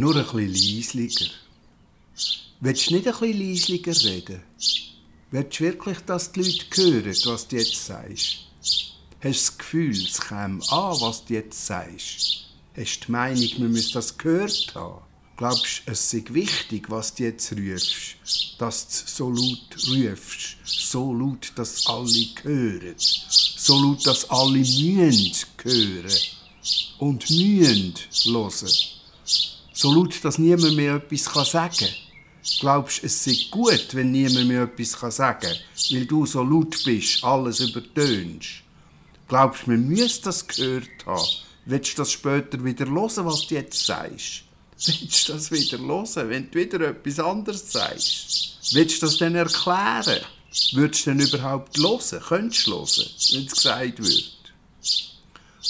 Nur ein bisschen leisliger. Willst du nicht ein bisschen leisliger reden? Willst du wirklich, dass die Leute hören, was du jetzt sagst? Hast du das Gefühl, es käme an, was du jetzt sagst? Hast du die Meinung, man müsse das gehört haben? Glaubst du, es sei wichtig, was du jetzt rufst? Dass du so laut rufst, so laut, dass alle hören, so laut, dass alle mühen hören und mühen hören. So laut, dass niemand mehr etwas sagen kann. Glaubst du, es sei gut, wenn niemand mehr etwas sagen kann, weil du so laut bist, alles übertönst? Glaubst du, man müsste das gehört haben? Willst du das später wieder hören, was du jetzt sagst? Willst du das wieder hören, wenn du wieder etwas anderes sagst? Willst du das dann erklären? Würdest du denn überhaupt hören? Könntest du hören, wenn es gesagt wird?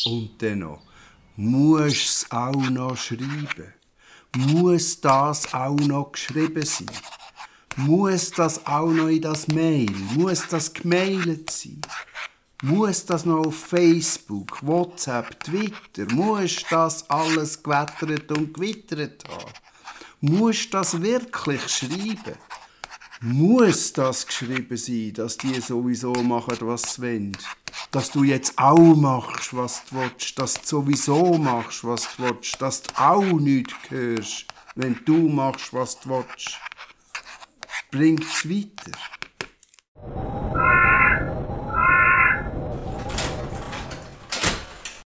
Und dann noch, musst du es auch noch schreiben? Muss das auch noch geschrieben sein? Muss das auch noch in das Mail? Muss das gemailt sein? Muss das noch auf Facebook, WhatsApp, Twitter? Muss das alles gewettert und gewittert haben? Muss das wirklich schreiben? Muss das geschrieben sein, dass die sowieso machen, was sie wollen? Dass du jetzt auch machst, was du willst, dass du sowieso machst, was du willst, dass du auch nichts hörst, wenn du machst, was du willst. Bringt es weiter.